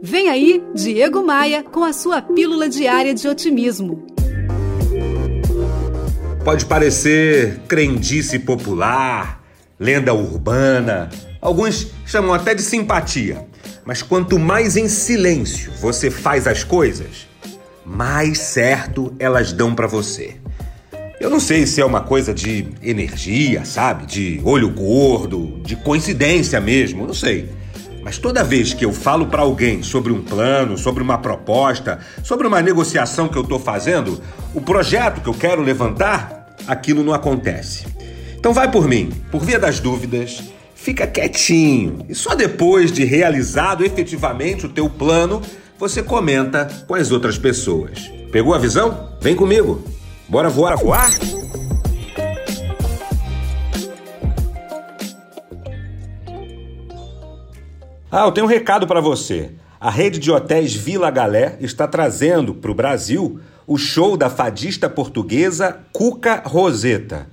Vem aí, Diego Maia, com a sua pílula diária de otimismo. Pode parecer crendice popular, lenda urbana, alguns chamam até de simpatia. Mas quanto mais em silêncio você faz as coisas, mais certo elas dão para você. Eu não sei se é uma coisa de energia, sabe? De olho gordo, de coincidência mesmo, não sei. Mas toda vez que eu falo para alguém sobre um plano, sobre uma proposta, sobre uma negociação que eu estou fazendo, o projeto que eu quero levantar, aquilo não acontece. Então vai por mim, por via das dúvidas, fica quietinho e só depois de realizado efetivamente o teu plano, você comenta com as outras pessoas. Pegou a visão? Vem comigo. Bora voar, voar? Ah, eu tenho um recado para você. A rede de hotéis Vila Galé está trazendo para o Brasil o show da fadista portuguesa Cuca Roseta.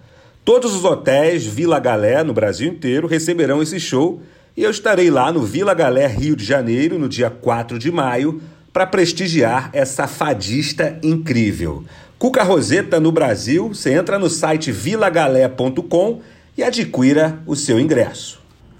Todos os hotéis Vila Galé no Brasil inteiro receberão esse show e eu estarei lá no Vila Galé, Rio de Janeiro, no dia 4 de maio, para prestigiar essa fadista incrível. Cuca Roseta no Brasil, você entra no site vilagalé.com e adquira o seu ingresso.